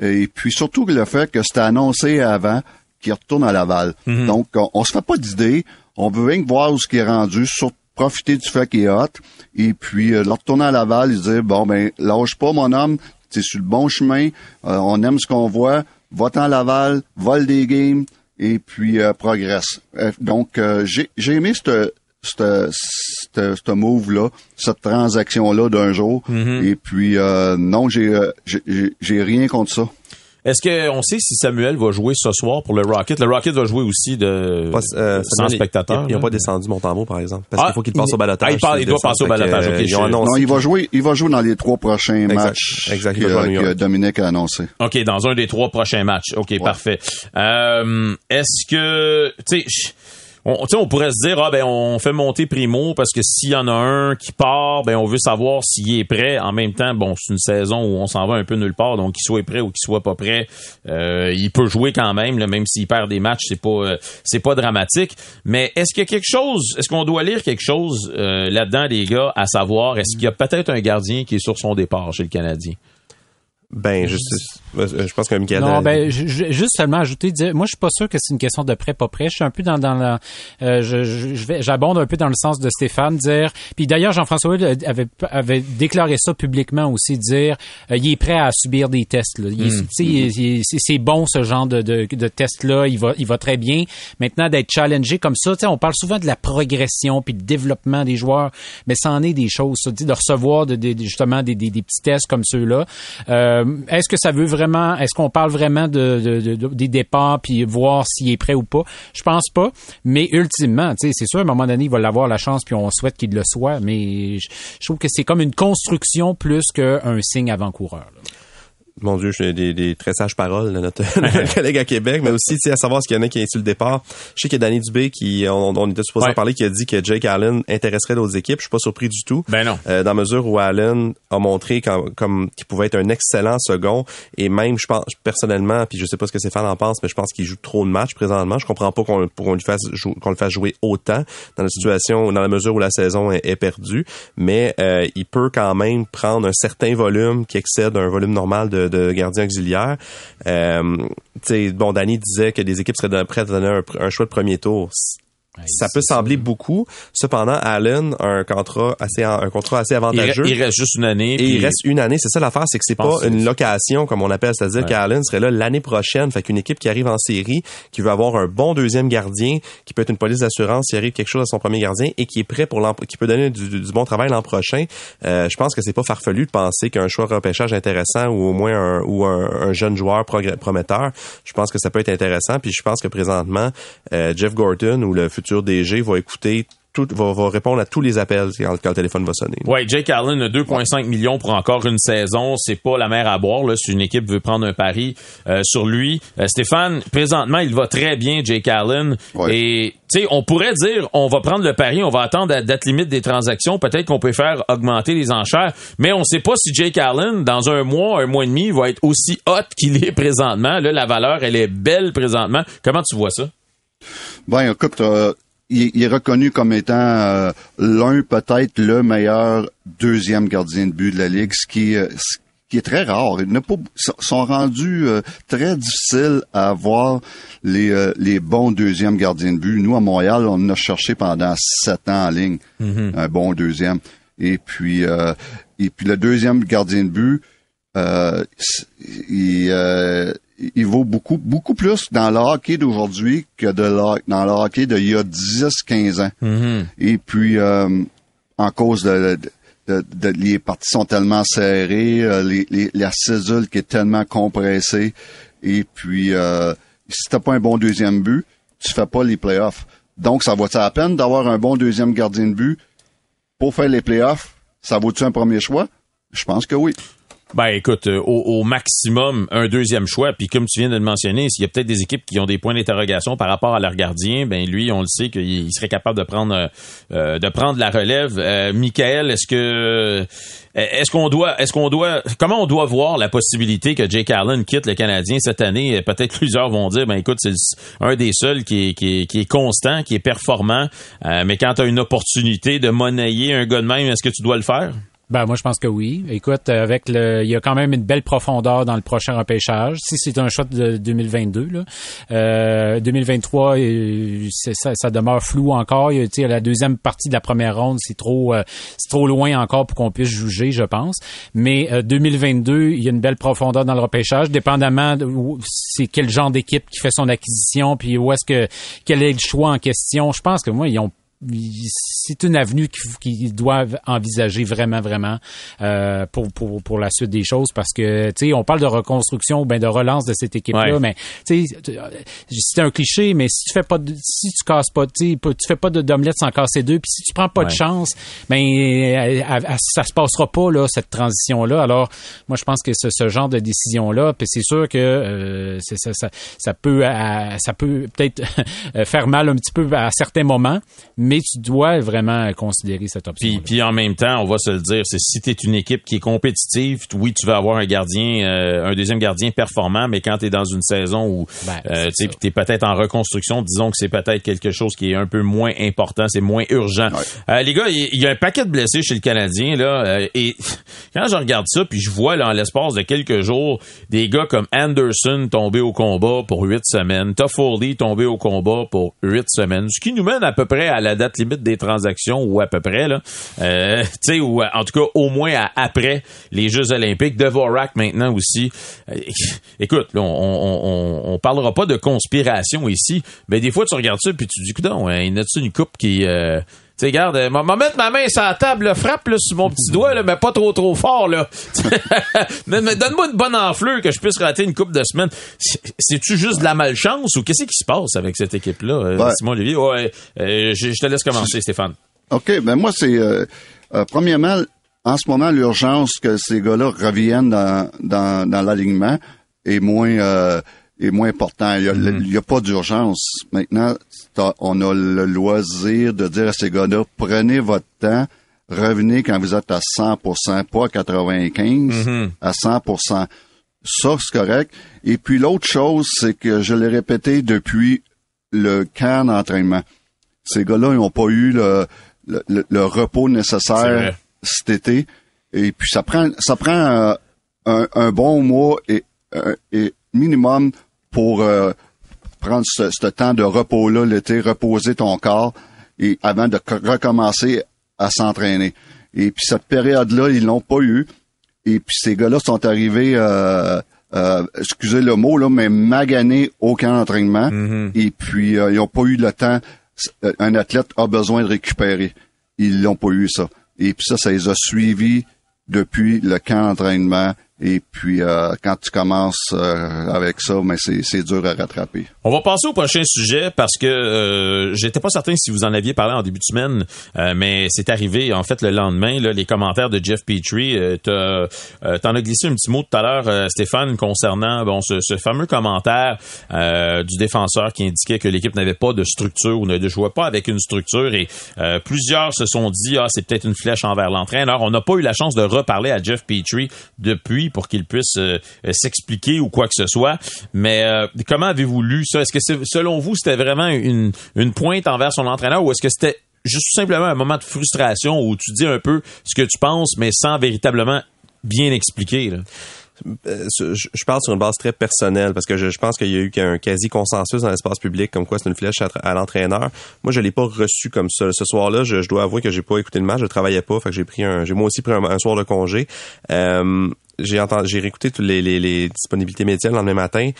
Et puis surtout le fait que c'était annoncé avant qu'il retourne à Laval. Donc on, on se fait pas d'idée. On veut rien que voir où ce qui est rendu, surtout profiter du fait qu'il est hot. Et puis, euh, le retourner à Laval, il dit, bon, ben, lâche pas, mon homme, t'es sur le bon chemin, euh, on aime ce qu'on voit, va-t'en à Laval, vole des games, et puis euh, progresse. Euh, donc, euh, j'ai j'ai aimé cette cette cette- cette move-là, cette transaction-là d'un jour. Et puis, euh, non, j'ai j'ai rien contre ça. Est-ce qu'on sait si Samuel va jouer ce soir pour le Rocket? Le Rocket va jouer aussi de Pas- euh, sans Samuel, spectateurs. Ils n'ont pas descendu Montembeau, par exemple. Parce Ah, qu'il faut qu'il passe au balotage. ah, il parle- il doit passer au balotage, ok, ils ont je- annoncé Non, il va jouer, il va jouer dans les trois prochains Exact. matchs Exact, il que, que. Dominique a annoncé. OK, dans un des trois prochains matchs. OK, parfait. Euh, Est-ce que, tu sais, on, on pourrait se dire, ah ben, on fait monter Primo parce que s'il y en a un qui part, ben, on veut savoir s'il est prêt. En même temps, bon, c'est une saison où on s'en va un peu nulle part, donc qu'il soit prêt ou qu'il soit pas prêt, euh, il peut jouer quand même, là, même s'il perd des matchs, c'est pas, euh, c'est pas dramatique. Mais est-ce qu'il y a quelque chose, est-ce qu'on doit lire quelque chose euh, là-dedans, les gars, à savoir, est-ce qu'il y a peut-être un gardien qui est sur son départ chez le Canadien? Ben, je, je pense que Michael. Non, euh, ben, juste seulement ajouter, dire, moi, je suis pas sûr que c'est une question de prêt, pas prêt. Je suis un peu dans, dans la, euh, je, je, vais, j'abonde un peu dans le sens de Stéphane, dire, puis d'ailleurs, Jean-François avait, avait déclaré ça publiquement aussi, dire, euh, il est prêt à subir des tests, là. Il sais, il il est- c'est, bon, ce genre de, de, de test-là. Il va, il va très bien. Maintenant, d'être challengé comme ça, tu sais, on parle souvent de la progression puis de développement des joueurs, mais ça en est des choses, ça, tu sais, de recevoir de- de- justement des, des, des petits tests comme ceux-là. Euh, est-ce que ça veut vraiment, est-ce qu'on parle vraiment de, de- de- de- des départs puis voir s'il est prêt ou pas? Je pense pas. Mais ultimement, c'est sûr, à un moment donné, il va avoir la chance puis on souhaite qu'il le soit. Mais je trouve que c'est comme une construction plus qu'un signe avant-coureur. Mon Dieu, j'ai des, des très sages paroles de notre, notre collègue à Québec, mais aussi tu sais, à savoir s'il y en a qui sur le départ. Je sais qu'il y a Danny Dubé qui, on, on était supposé Ouais. en parler, qui a dit que Jake Allen intéresserait d'autres équipes. Je suis pas surpris du tout. Ben non. Euh, dans mesure où Allen a montré quand- comme qu'il pouvait être un excellent second et même je pense personnellement puis je sais pas ce que ses fans en pensent mais je pense qu'il joue trop de matchs présentement je comprends pas qu'on qu'on lui fasse qu'on le fasse jouer autant dans la situation dans la mesure où la saison est, est perdue mais euh, il peut quand même prendre un certain volume qui excède un volume normal de, de gardien auxiliaire euh, bon Danny disait que des équipes seraient prêtes à donner un, un choix de premier tour ça peut sembler beaucoup. Cependant, Allen a un contrat assez, un contrat assez Il, avantageux. re- il reste juste une année. Et puis- il reste une année, c'est ça l'affaire, c'est que c'est pas une location comme on appelle, c'est-à-dire Ouais. qu'Allen serait là l'année prochaine, fait qu'une équipe qui arrive en série, qui veut avoir un bon deuxième gardien, qui peut être une police d'assurance s'il arrive quelque chose à son premier gardien et qui est prêt pour l'an, qui peut donner du, bon travail l'an prochain. Euh, je pense que c'est pas farfelu de penser qu'un choix de repêchage intéressant ou au moins un, ou un, un jeune joueur prometteur, je pense que ça peut être intéressant. Puis je pense que présentement, euh, Jeff Gordon ou le futur DG va écouter tout, va, va répondre à tous les appels quand, quand le téléphone va sonner. Ouais, Jake Allen, 2,5 millions pour encore une saison, c'est pas la mer à boire là, si une équipe veut prendre un pari euh, sur lui. Euh, Stéphane, présentement, il va très bien, Jake Allen. Ouais. Et tu sais, on pourrait dire, on va prendre le pari, on va attendre la date limite des transactions, peut-être qu'on peut faire augmenter les enchères, mais on sait pas si Jake Allen, dans un mois, un mois et demi, va être aussi hot qu'il est présentement. Là, la valeur, elle est belle présentement. Comment tu vois ça? Ben, écoute, euh, il, est reconnu comme étant euh, l'un peut-être le meilleur deuxième gardien de but de la ligue, ce qui, ce qui est très rare. Ils pas, sont rendus très difficiles à avoir les, les bons deuxièmes gardiens de but. Nous, à Montréal, on a cherché pendant sept ans en ligne Mm-hmm. un bon deuxième. Et puis, et puis le deuxième gardien de but, euh, il, euh, il vaut beaucoup, beaucoup plus dans le hockey d'aujourd'hui que de la, dans le hockey d'il y a 10-15 ans. Mm-hmm. Et puis, euh, en cause de, de, de, les parties sont tellement serrées, euh, les, les, la cédule qui est tellement compressée, et puis euh, si t'as pas un bon deuxième but, tu fais pas les playoffs. Donc, ça vaut-il la peine d'avoir un bon deuxième gardien de but pour faire les playoffs? Ça vaut-tu un premier choix? Je pense que oui. Ben écoute, euh, au, au, maximum, un deuxième choix. Puis comme tu viens de le mentionner, s'il y a peut-être des équipes qui ont des points d'interrogation par rapport à leur gardien, ben lui, on le sait qu'il serait capable de prendre euh, de prendre la relève. Euh, Michael, est-ce que est-ce qu'on doit est-ce qu'on doit comment on doit voir la possibilité que Jake Allen quitte le Canadien cette année? Peut-être plusieurs vont dire ben écoute, c'est un des seuls qui est, qui est, qui est constant, qui est performant. Euh, mais quand tu as une opportunité de monnayer un gars de même, est-ce que tu dois le faire? Ben moi je pense que oui. Écoute, avec le, il y a quand même une belle profondeur dans le prochain repêchage. Si c'est un shot de 2022, là, euh, 2023, ça, ça, demeure flou encore. Il y a, la deuxième partie de la première ronde, c'est trop, euh, c'est trop loin encore pour qu'on puisse juger, je pense. Mais euh, 2022, il y a une belle profondeur dans le repêchage, dépendamment de c'est quel genre d'équipe qui fait son acquisition, puis où est-ce que quel est le choix en question. Je pense que moi ils ont c'est une avenue qu'ils doivent envisager vraiment, vraiment euh, pour, pour, pour la suite des choses parce que, tu sais, on parle de reconstruction ou bien de relance de cette équipe-là, ouais. mais, tu sais, c'est un cliché, mais si tu fais pas de, si tu casses pas, tu tu fais pas d'omelette sans casser deux, puis si tu prends pas ouais. de chance, ben ça se passera pas, là, cette transition-là. Alors, moi, je pense que ce, ce genre de décision-là, puis c'est sûr que euh, ça, ça, ça peut, ça peut peut-être faire mal un petit peu à certains moments, mais mais tu dois vraiment considérer cette option. Puis, puis en même temps, on va se le dire, c'est si tu es une équipe qui est compétitive, oui, tu vas avoir un gardien, euh, un deuxième gardien performant, mais quand tu es dans une saison où ben, euh, tu es peut-être en reconstruction, disons que c'est peut-être quelque chose qui est un peu moins important, c'est moins urgent. Ouais. Euh, les gars, il y, y, a un paquet de blessés chez le Canadien là, euh, et quand je regarde ça, puis je vois là en l'espace de quelques jours des gars comme Anderson tombé au combat pour huit semaines, Toffoli tombé au combat pour huit semaines, ce qui nous mène à peu près à la date limite des transactions ou à peu près là, euh, tu sais ou en tout cas au moins après les Jeux Olympiques. Devorak maintenant aussi. Euh, écoute, là, on, on, on, on, parlera pas de conspiration ici, mais des fois tu regardes ça puis tu dis, écoute, il y a une coupe qui euh, sais, regarde, euh, m'a mettre ma main sur la table, là, frappe là, sur mon petit doigt, là, mais pas trop trop fort. là. Donne-moi une bonne enflure que je puisse rater une coupe de semaines. C'est-tu juste de la malchance ou qu'est-ce qui se passe avec cette équipe-là, euh, Ouais. Simon Olivier? Ouais, euh, je, je te laisse commencer, Stéphane. OK, ben moi, c'est... premièrement, en ce moment, l'urgence que ces gars-là reviennent dans, dans, dans l'alignement est moins... est moins important. Il n'y a, Mm-hmm. a, pas d'urgence. Maintenant, on a le loisir de dire à ces gars-là, prenez votre temps, revenez quand vous êtes à 100% pas à 95, Mm-hmm. à 100 Ça, c'est correct. Et puis l'autre chose, c'est que je l'ai répété depuis le camp d'entraînement. Ces gars-là, ils n'ont pas eu le, le, le, le repos nécessaire cet été. Et puis ça prend ça prend euh, un, un, bon mois et, euh, et minimum pour euh, prendre ce, ce, temps de repos-là l'été, reposer ton corps et avant de recommencer à s'entraîner. Et puis cette période-là, ils l'ont pas eu. Et puis ces gars-là sont arrivés, euh, euh, excusez le mot là, mais maganés au camp d'entraînement. Mm-hmm. Et puis euh, ils n'ont pas eu le temps. Un athlète a besoin de récupérer. Ils l'ont pas eu ça. Et puis ça, ça les a suivis depuis le camp d'entraînement. Et puis, euh, quand tu commences euh, avec ça, mais c'est dur à rattraper. On va passer au prochain sujet parce que euh, j'étais pas certain si vous en aviez parlé en début de semaine, euh, mais c'est arrivé en fait le lendemain. Là, les commentaires de Jeff Petrie, euh, t'en as glissé un petit mot tout à l'heure, euh, Stéphane, concernant bon ce, ce fameux commentaire euh, du défenseur qui indiquait que l'équipe n'avait pas de structure ou ne jouait pas avec une structure. Et euh, plusieurs se sont dit ah c'est peut-être une flèche envers l'entraîneur. On n'a pas eu la chance de reparler à Jeff Petrie depuis pour qu'il puisse euh, s'expliquer ou quoi que ce soit. Mais comment avez-vous lu ça? Est-ce que selon vous, c'était vraiment une, pointe envers son entraîneur ou est-ce que c'était juste simplement un moment de frustration où tu dis un peu ce que tu penses, mais sans véritablement bien expliquer? Euh, je parle sur une base très personnelle parce que je, pense qu'il y a eu un quasi consensus dans l'espace public comme quoi c'est une flèche à, l'entraîneur. Moi, je l'ai pas reçu comme ça. Ce soir-là, je, dois avouer que j'ai pas écouté le match, je travaillais pas, fait que j'ai pris un, j'ai moi aussi pris un, soir de congé. Euh, j'ai entendu, j'ai réécouté toutes les, les, disponibilités médias le lendemain matin.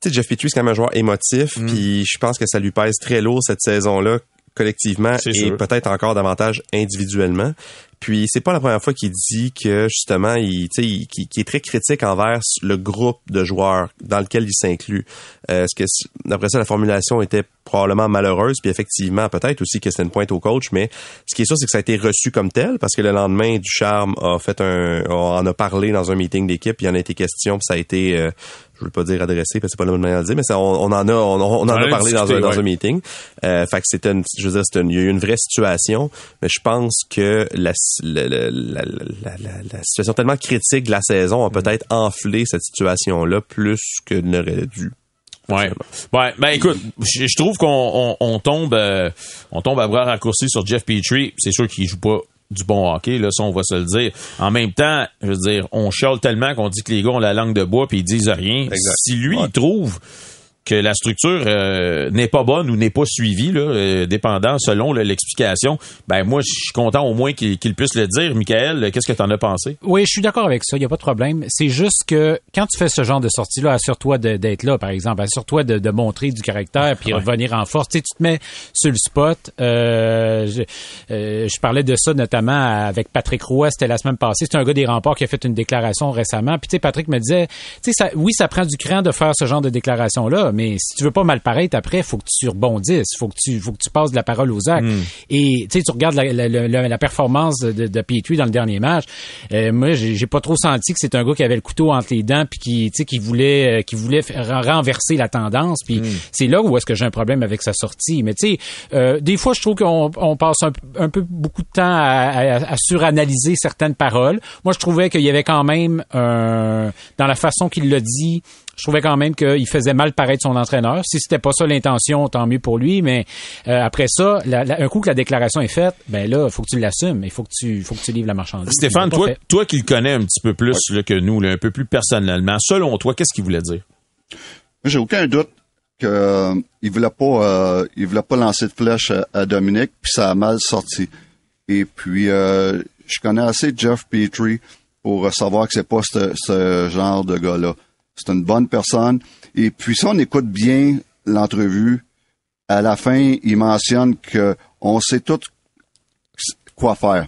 Tu sais, Jeff Petrie, c'est quand même un joueur émotif, mm. puis je pense que ça lui pèse très lourd cette saison-là collectivement et peut-être encore davantage individuellement. Puis c'est pas la première fois qu'il dit que justement il, il, est très critique envers le groupe de joueurs dans lequel il s'inclut. Euh, ce que d'après ça la formulation était probablement malheureuse? Puis effectivement peut-être aussi que c'était une pointe au coach mais ce qui est sûr c'est que ça a été reçu comme tel parce que le lendemain du charme a fait un en a parlé dans un meeting d'équipe il y en a été question puis ça a été euh, je veux pas dire adressé parce que c'est pas la même manière de dire mais ça, on, on, en a on, on en a parlé dans un dans un meeting euh, fait que c'était une je veux dire c'était il y a eu une vraie situation mais je pense que la la, la, la, la, situation tellement critique de la saison a peut-être enflé cette situation là plus que n'aurait dû Ouais. Ouais. Ben écoute, je, trouve qu'on on, tombe euh, on tombe à bras raccourcis sur Jeff Petrie. C'est sûr qu'il joue pas du bon hockey, là, ça on va se le dire. En même temps, je veux dire, on chiale tellement qu'on dit que les gars ont la langue de bois puis ils disent rien. Si lui il trouve que la structure euh, n'est pas bonne ou n'est pas suivie, là, euh, dépendant selon l'explication, ben moi, je suis content au moins qu'il puisse le dire. Michael, qu'est-ce que tu en as pensé? Oui, je suis d'accord avec ça, il n'y a pas de problème. C'est juste que quand tu fais ce genre de sortie-là, assure-toi d'être là, par exemple. Assure-toi de, montrer du caractère puis revenir en force. Tu, sais, tu te mets sur le spot. Euh, je, je, parlais de ça notamment avec Patrick Roy, c'était la semaine passée. C'est un gars des remparts qui a fait une déclaration récemment. Puis tu sais, Patrick me disait, tu sais, ça, oui, ça prend du cran de faire ce genre de déclaration-là, mais si tu veux pas mal paraître après, faut que tu rebondisses, faut que tu faut que tu passes de la parole aux actes. Hmm. Et tu sais, tu regardes la, la, la, performance de, de Petrie dans le dernier match. Euh, moi, j'ai pas trop senti que c'est un gars qui avait le couteau entre les dents puis qui tu sais qui voulait euh, qui voulait renverser la tendance. Puis hmm. c'est là où est-ce que j'ai un problème avec sa sortie. Mais tu sais, euh, des fois, je trouve qu'on on passe un, peu beaucoup de temps à, à, suranalyser certaines paroles. Moi, je trouvais qu'il y avait quand même dans la façon qu'il l'a dit je trouvais quand même qu'il faisait mal paraître son entraîneur. Si c'était pas ça l'intention, tant mieux pour lui. Mais euh, après ça, un coup que la déclaration est faite, ben là, il faut que tu l'assumes. Il faut que tu, faut que tu livres la marchandise. Stéphane, toi, toi qui le connais un petit peu plus que nous, un peu plus personnellement, selon toi, qu'est-ce qu'il voulait dire? J'ai aucun doute qu'il euh, voulait pas, euh, il voulait pas lancer de flèche à, Dominique, puis ça a mal sorti. Et puis, je connais assez Jeff Petrie pour savoir que c'est pas ce genre de gars-là. C'est une bonne personne. Et puis, si on écoute bien l'entrevue, à la fin, il mentionne que on sait tout quoi faire,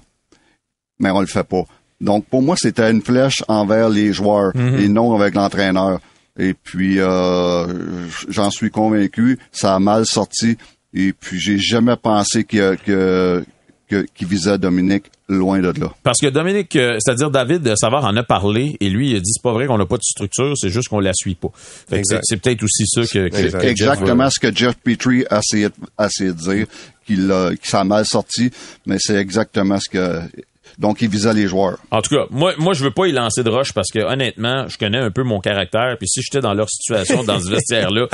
mais on le fait pas. Donc, pour moi, c'était une flèche envers les joueurs mhm. et non avec l'entraîneur. Et puis, euh, j'en suis convaincu, ça a mal sorti. Et puis, j'ai jamais pensé que, que qui visait Dominique loin de là. Parce que Dominique, euh, c'est-à-dire David Savard en a parlé et lui il a dit c'est pas vrai qu'on n'a pas de structure, c'est juste qu'on la suit pas. C'est peut-être aussi ça que, exactement ce que Jeff Petrie a essayé, de dire qu'il que ça a mal sorti, mais c'est exactement ce que donc, il visait les joueurs. En tout cas, moi, moi, je veux pas y lancer de roche parce que, honnêtement, je connais un peu mon caractère. Puis si j'étais dans leur situation, dans ce vestiaire-là,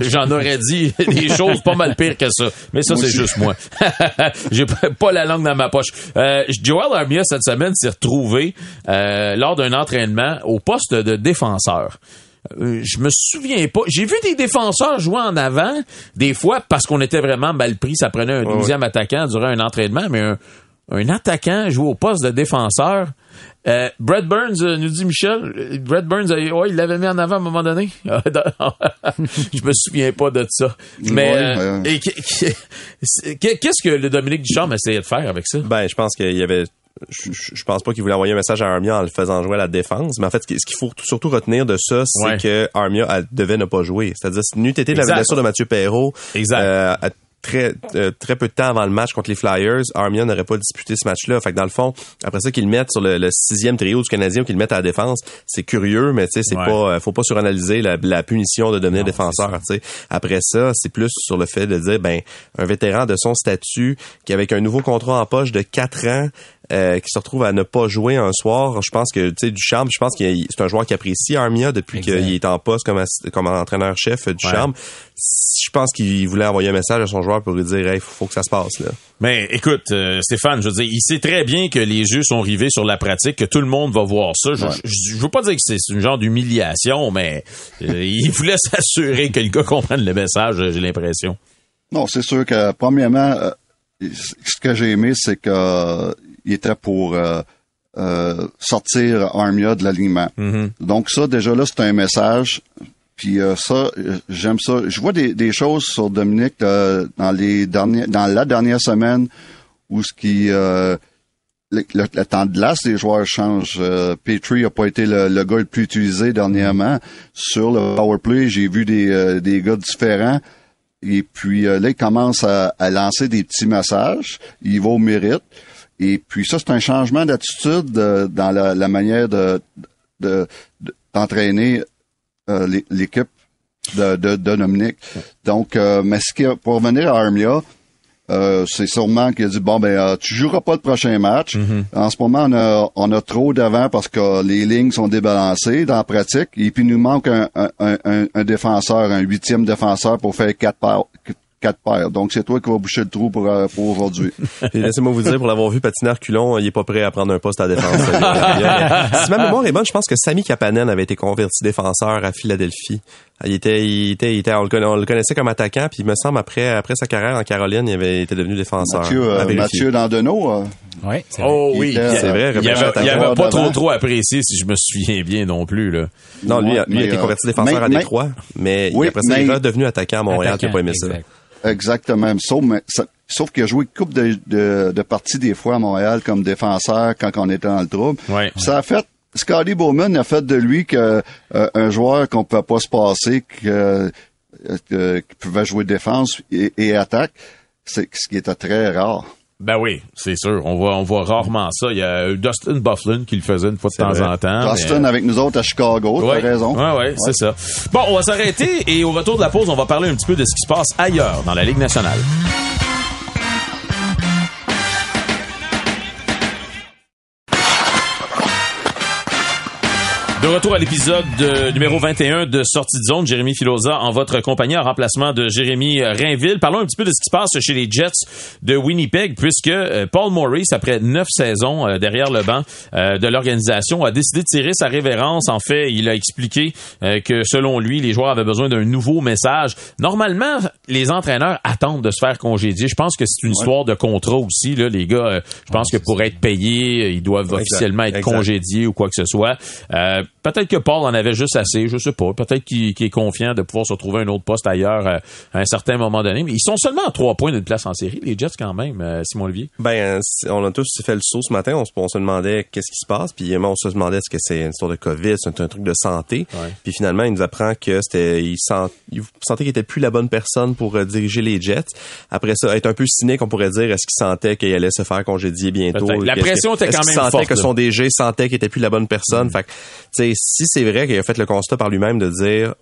j'en aurais dit des choses pas mal pires que ça. Mais ça, c'est juste moi. J'ai pas la langue dans ma poche. Euh, Joel Armia, cette semaine, s'est retrouvé euh, lors d'un entraînement au poste de défenseur. Euh, je me souviens pas. J'ai vu des défenseurs jouer en avant, des fois parce qu'on était vraiment mal pris. Ça prenait un douzième attaquant durant un entraînement, mais un, un attaquant joue au poste de défenseur. Euh, Brad Burns, euh, nous dit Michel, Brad Burns, euh, il l'avait mis en avant à un moment donné. je me souviens pas de ça. Mais qu'est-ce que le Dominique Ducharme essayait de faire avec ça? Ben, je pense qu'il y avait je, pense pas qu'il voulait envoyer un message à Armia en le faisant jouer à la défense, mais en fait, ce qu'il faut surtout retenir de ça, c'est que Armia devait ne pas jouer. C'est-à-dire, si n'eût été la blessure de Mathieu Perrault, exact très euh, très peu de temps avant le match contre les Flyers, Armia n'aurait pas disputé ce match-là. Fait que dans le fond, après ça qu'ils le mettent sur le, sixième trio du Canadien ou qu'ils le mettent à la défense, c'est curieux, mais tu sais, c'est pas, euh, faut pas suranalyser la, la punition de devenir défenseur. Tu sais, après ça, c'est plus sur le fait de dire, ben, un vétéran de son statut qui avec un nouveau contrat en poche de quatre ans euh, qui se retrouve à ne pas jouer un soir. Je pense que, tu sais, Ducharme, je pense que c'est un joueur qui apprécie Armia depuis qu'il est en poste comme, comme entraîneur-chef du Ouais. Je pense qu'il voulait envoyer un message à son joueur pour lui dire, hey, faut, faut que ça se passe, là. Mais écoute, euh, Stéphane, je veux dire, il sait très bien que les jeux sont rivés sur la pratique, que tout le monde va voir ça. Je, je, veux pas dire que c'est une genre d'humiliation, mais euh, il voulait s'assurer que le gars comprenne le message, j'ai l'impression. Non, c'est sûr que premièrement, euh, ce que j'ai aimé, c'est que il était pour sortir Armia de l'alignement. Mm-hmm. Donc ça, déjà là, c'est un message. Puis euh, ça, j'aime ça. Je vois des, des choses sur Dominique euh, dans les derniers, dans la dernière semaine où ce qui euh, le, temps de glace des joueurs change. Petrie a pas été le, le, gars le plus utilisé dernièrement. Sur le power play, j'ai vu des, des gars différents. Et puis là, il commence à, à, lancer des petits messages. Il va au mérite. Et puis ça, c'est un changement d'attitude dans la, la, manière de d'entraîner euh, l'équipe de, de, Dominique. Donc, euh, mais ce qui, pour revenir à Armia, euh, c'est sûrement qu'il a dit bon ben tu joueras pas le prochain match. Mm-hmm. En ce moment on a on a trop d'avant parce que les lignes sont débalancées dans la pratique et puis il nous manque un, un, un, défenseur, un huitième défenseur pour faire quatre quatre paires. Donc, c'est toi qui vas boucher le trou pour, euh, pour aujourd'hui. laissez-moi vous dire, pour l'avoir vu patiner culon, il est pas prêt à prendre un poste à défense. si ma mémoire est bonne, je pense que Sami Kapanen avait été converti défenseur à Philadelphie. Il était, il était, il était on, le connaissait comme attaquant, puis il me semble après, après sa carrière en Caroline, il avait été devenu défenseur. Mathieu, euh, Mathieu Dandeneau. Euh, ouais, oh oui, c'est vrai. Il avait, avait pas trop trop apprécié, si je me souviens bien non plus là. Non, lui, lui a été converti défenseur à Détroit, mais après ça, il est redevenu attaquant à Montréal. Tu pas aimé ça. Exactement. Sauf, mais, sauf qu'il a joué une couple de, de, de, parties des fois à Montréal comme défenseur quand on était dans le trouble. Ça a fait Scotty Bowman a fait de lui que euh, un joueur qu'on peut pas se passer, que, euh, qui pouvait jouer défense et, et attaque, c'est ce qui était très rare. Ben oui, c'est sûr. On voit, on voit rarement ça. Il y a Dustin Bufflin qui le faisait une fois de temps en temps. Dustin avec nous autres à Chicago, ouais. t'as raison. Ouais, ouais, c'est ça. Bon, on va s'arrêter et au retour de la pause, on va parler un petit peu de ce qui se passe ailleurs dans la Ligue nationale. De retour à l'épisode numéro 21 de Sortie de zone, Jérémy Filosa en votre compagnie en remplacement de Jérémy Rainville. Parlons un petit peu de ce qui se passe chez les Jets de Winnipeg puisque euh, Paul Maurice, après neuf saisons euh, derrière le banc euh, de l'organisation, a décidé de tirer sa révérence. En fait, il a expliqué que selon lui, les joueurs avaient besoin d'un nouveau message. Normalement, les entraîneurs attendent de se faire congédier. Je pense que c'est une histoire de contrat aussi. Là, les gars, je pense que pour être payés, ils doivent officiellement être congédiés ou quoi que ce soit. Peut-être que Paul en avait juste assez, je sais pas. Peut-être qu'il est confiant de pouvoir se retrouver un autre poste ailleurs euh, à, un certain moment donné. Mais ils sont seulement à trois points d'une place en série, les Jets quand même, euh, Simon Olivier. Ben, on a tous fait le saut ce matin. On, se demandait qu'est-ce qui se passe. Puis on se demandait est-ce que c'est une histoire de COVID, c'est un, truc de santé. Puis finalement, il nous apprend que c'était, il, sent, il sentait qu'il était plus la bonne personne pour euh, diriger les Jets. Après ça, être un peu cynique, on pourrait dire est-ce qu'il sentait qu'il allait se faire congédier bientôt? La pression était quand même forte. sentait que son DG sentait qu'il était plus la bonne personne? Mm. Fait que, si c'est vrai qu'il a fait le constat par lui-même de dire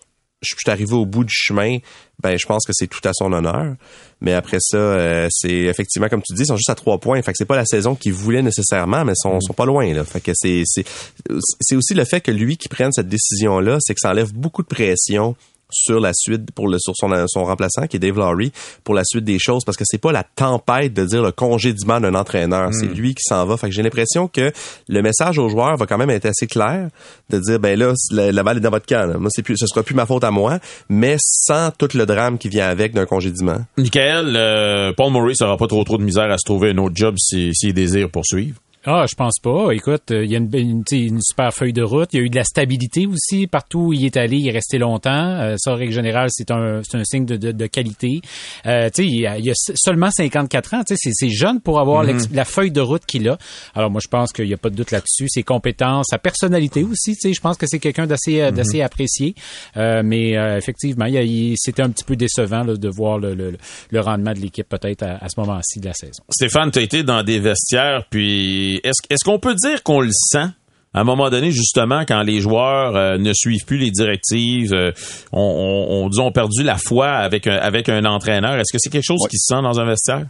je suis arrivé au bout du chemin, ben je pense que c'est tout à son honneur. Mais après ça, euh, c'est effectivement comme tu dis, ils sont juste à trois points. Fait que c'est pas la saison qu'il voulait nécessairement, mais ils sont, sont pas loin. Là. Fait que c'est c'est aussi le fait que lui qui prenne cette décision là, c'est que ça enlève beaucoup de pression sur la suite pour le sur son, son remplaçant qui est Dave Lowry pour la suite des choses parce que c'est pas la tempête de dire le congédiement d'un entraîneur, c'est hmm. lui qui s'en va. Fait que j'ai l'impression que le message aux joueurs va quand même être assez clair de dire ben là la, balle est dans votre camp. Moi c'est plus ce sera plus ma faute à moi, mais sans tout le drame qui vient avec d'un congédiement. Michael, euh, Paul Maurice n'aura pas trop trop de misère à se trouver un autre job s'il si, désire poursuivre. Ah, je pense pas. Écoute, euh, il y a une, une, super feuille de route. Il y a eu de la stabilité aussi. Partout où il est allé, il est resté longtemps. Euh, ça, en règle générale, c'est un, un signe de, de, de qualité. Euh, il, y a, il a seulement 54 ans. C'est, c'est jeune pour avoir mm-hmm. la feuille de route qu'il a. Alors moi, je pense qu'il n'y a pas de doute là-dessus. Ses compétences, sa personnalité aussi. Je pense que c'est quelqu'un d'assez mm-hmm. d'assez apprécié. Euh, mais euh, effectivement, il, c'était un petit peu décevant là, de voir le, le, le, rendement de l'équipe peut-être à, à ce moment-ci de la saison. Stéphane, tu as été dans des vestiaires, puis est-ce qu'on peut dire qu'on le sent? à un moment donné, justement, quand les joueurs euh, ne suivent plus les directives, euh, on, on, on, perdu la foi avec un, avec un entraîneur. Est-ce que c'est quelque chose qui se sent dans un vestiaire?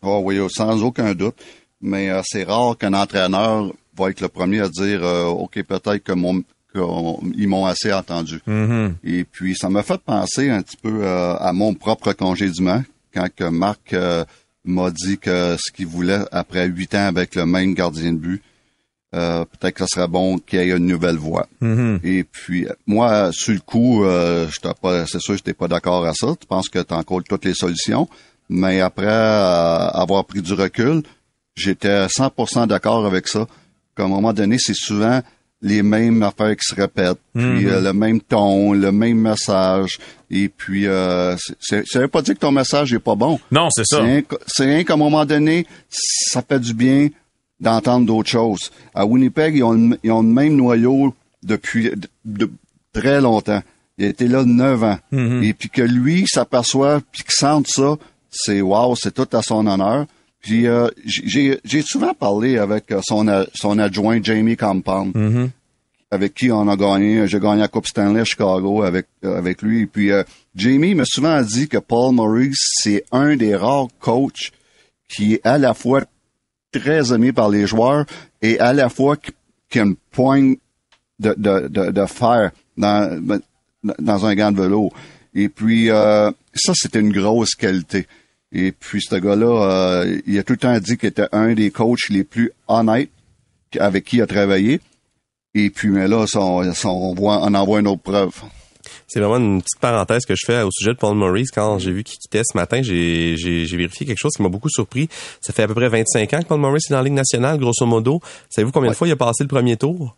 Oh oui, sans aucun doute. mais euh, c'est rare qu'un entraîneur va être le premier à dire euh, OK, peut-être que mon qu'ils m'ont assez entendu. Mm-hmm. Et puis ça m'a fait penser un petit peu euh, à mon propre congédiement quand que Marc euh, m'a dit que ce qu'il voulait après huit ans avec le même gardien de but, euh, peut-être que ce serait bon qu'il y ait une nouvelle voie. Mm-hmm. Et puis moi, sur le coup, euh, pas, c'est sûr, j'étais pas d'accord à ça. Tu penses que tu toutes les solutions, mais après euh, avoir pris du recul, j'étais 100% d'accord avec ça. Qu'à un moment donné, c'est souvent les mêmes affaires qui se répètent, puis euh, le même ton, le même message, et puis euh, ça veut pas dire que ton message est pas bon. Non, c'est ça. C'est rien qu'à un moment donné, ça fait du bien d'entendre d'autres choses. À Winnipeg, ils ont, le, ils ont le même noyau depuis de, de très longtemps. Il a été là neuf ans. Et puis que lui s'aperçoit, puis qu'il sente ça, c'est wow, c'est tout à son honneur. Puis euh, j'ai j'ai souvent parlé avec euh, son, son adjoint Jamie Compound avec qui on a gagné. J'ai gagné la Coupe Stanley à Chicago avec euh, avec lui. Et puis euh, Jamie m'a souvent dit que Paul Maurice c'est un des rares coachs qui est à la fois très aimé par les joueurs et à la fois qui, qui a une poigne de, de, de, de fer dans, dans un gant de vélo. Et puis euh, ça, c'était une grosse qualité. Et puis ce gars-là, euh, il a tout le temps dit qu'il était un des coachs les plus honnêtes avec qui il a travaillé. Et puis, mais là, on, voit, on en voit une autre preuve. C'est vraiment une petite parenthèse que je fais au sujet de Paul Maurice. Quand j'ai vu qu'il quittait ce matin, j'ai vérifié quelque chose qui m'a beaucoup surpris. Ça fait à peu près 25 ans que Paul Maurice est dans la Ligue nationale, grosso modo. Savez-vous combien de fois il a passé le premier tour?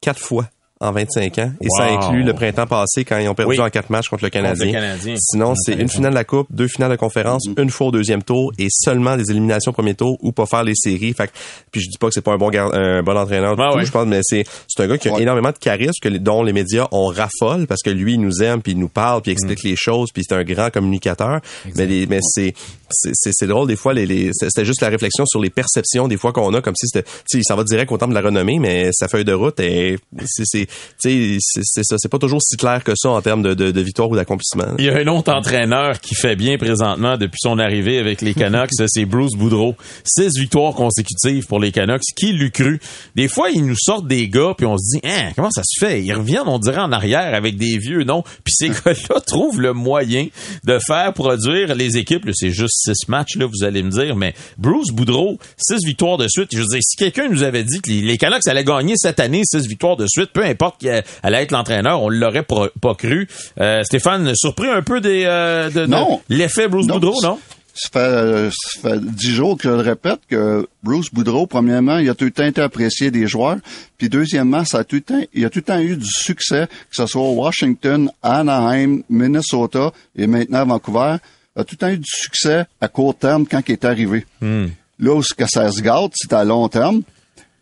Quatre fois en 25 ans. Et ça inclut le printemps passé quand ils ont perdu Oui. en quatre matchs contre le Canadien. Contre le Canadien. Sinon, c'est une finale de la Coupe, deux finales de conférence, une fois au deuxième tour et seulement des éliminations au premier tour ou pas faire les séries. Fait que, puis je dis pas que c'est pas un bon gar- un bon entraîneur du Ah tout, ouais. je pense, mais c'est c'est un gars qui a Ouais. énormément de charisme que dont les médias on raffole parce que lui il nous aime puis il nous parle puis il explique Mm. les choses puis c'est un grand communicateur. Mais les, mais c'est c'est drôle des fois les, les c'était juste la réflexion sur les perceptions des fois qu'on a comme si c'était tu sais ça va direct au temple de la renommée mais sa feuille de route est c'est c'est ça c'est pas toujours si clair que ça en termes de de, de victoire ou d'accomplissement. Il y a un autre entraîneur qui fait bien présentement depuis son arrivée avec les Canucks, c'est Bruce Boudreau. Six victoires consécutives pour les Canucks. Qui l'eût cru? Des fois, ils nous sortent des gars, puis on se dit, hein, comment ça se fait? Ils reviennent, on dirait, en arrière avec des vieux noms. Puis ces gars-là trouvent le moyen de faire produire les équipes. C'est juste six matchs, là, vous allez me dire. Mais Bruce Boudreau, six victoires de suite. Je veux dire, si quelqu'un nous avait dit que les, les Canucks allaient gagner cette année six victoires de suite, peu importe qui allait être l'entraîneur, on l'aurait pas cru. Euh, Stéphane, surpris un peu des, euh, de, l'effet Bruce Non, Boudreau, non? Ça fait, ça fait dix jours que je le répète que Bruce Boudreau, premièrement, il a tout le temps été apprécié des joueurs. Puis deuxièmement, ça a tout le temps, il a tout le temps eu du succès, que ce soit Washington, Anaheim, Minnesota et maintenant Vancouver. Il a tout le temps eu du succès à court terme quand il est arrivé. Là où ça se gâte, c'est à long terme.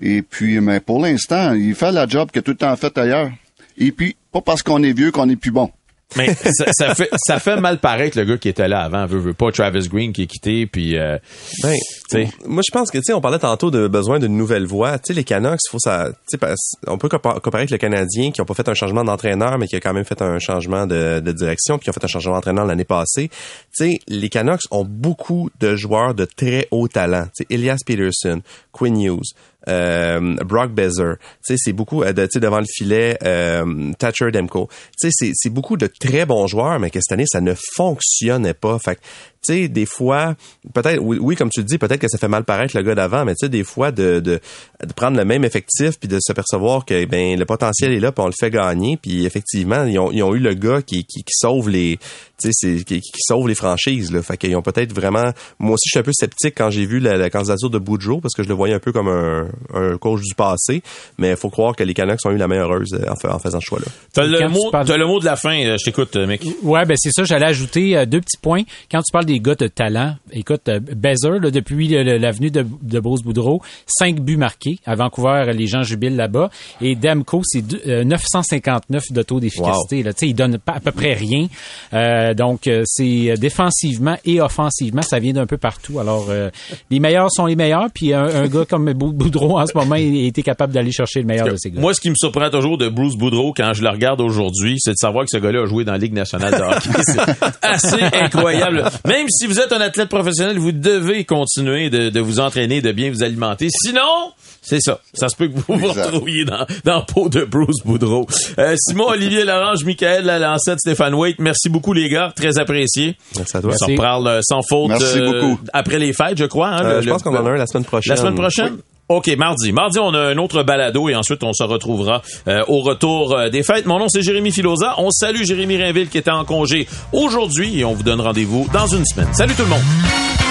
Et puis, mais pour l'instant, il fait la job qu'il a tout le temps fait ailleurs. Et puis, pas parce qu'on est vieux qu'on est plus bon. Mais ça, ça fait ça fait mal paraître le gars qui était là avant, veut, veut pas Travis Green qui est quitté puis euh, Ben, sais. moi je pense que tu sais on parlait tantôt de besoin d'une nouvelle voie. Tu sais les Canucks, faut ça, tu sais parce- on peut compa- comparer avec le Canadien qui ont pas fait un changement d'entraîneur mais qui a quand même fait un changement de, de direction puis qui ont fait un changement d'entraîneur l'année passée. Tu sais les Canucks ont beaucoup de joueurs de très haut talent. Tu sais Elias Peterson, Quinn Hughes, Brock Bezer. Tu sais c'est beaucoup euh, de, devant le filet euh, Thatcher Demko. Tu sais c'est beaucoup de très bons joueurs mais que cette année ça ne fonctionnait pas. Fait tu sais, des fois, peut-être, oui, oui, comme tu le dis, peut-être que ça fait mal paraître le gars d'avant, mais tu sais, des fois, de, de, de prendre le même effectif puis de se percevoir que, ben, le potentiel est là puis on le fait gagner puis effectivement, ils ont, ils ont eu le gars qui, qui, qui sauve les, tu sais, c'est- qui, qui sauve les franchises, là. Fait qu'ils ont peut-être vraiment, moi aussi, je suis un peu sceptique quand j'ai vu la, la candidature de Boudreau parce que je le voyais un peu comme un, un coach du passé, mais il faut croire que les Canucks ont eu la meilleure heureuse en, fa- en faisant ce choix-là. t'as le mot parles- t'as le mot de la fin, euh, je t'écoute euh, mec. Ouais, ben c'est ça. J'allais ajouter euh, deux petits points. Quand tu parles des gars de talent, écoute, euh, Bezer, là, depuis l'avenue de, de Bruce Boudreau, cinq buts marqués. À Vancouver, les gens jubilent là-bas. Et Demko, c'est deux- euh, 959 de taux d'efficacité. Sais, il donne à peu près rien. Euh, donc, c'est défensivement et offensivement, ça vient d'un peu partout. Alors, euh, les meilleurs sont les meilleurs. Puis un, un gars comme Bou- Boudreau, en ce moment, il été capable d'aller chercher le meilleur de ces gars. Moi, ce qui me surprend toujours de Bruce Boudreau quand je le regarde aujourd'hui, c'est de savoir que ce gars-là a joué dans la Ligue nationale de hockey. C'est assez incroyable. Même si vous êtes un athlète professionnel, vous devez continuer de, de vous entraîner, de bien vous alimenter. Sinon, c'est ça. Ça se peut que vous vous Exact. retrouviez dans, dans le pot de Bruce Boudreau. Euh, Simon, Olivier Larange, Michael Lalancette, Stéphane Waite, merci beaucoup les gars. Très apprécié. Merci à toi. On s'en Merci. reparle euh, sans faute Merci euh, beaucoup. après les fêtes, je crois. hein, Euh, le- je le- pense qu'on en a un la semaine prochaine. la semaine prochaine? OK, mardi. Mardi, on a un autre balado et ensuite on se retrouvera euh, au retour euh, des fêtes. Mon nom, c'est Jérémy Filosa. On salue Jérémy Rainville qui était en congé aujourd'hui et on vous donne rendez-vous dans une semaine. Salut tout le monde!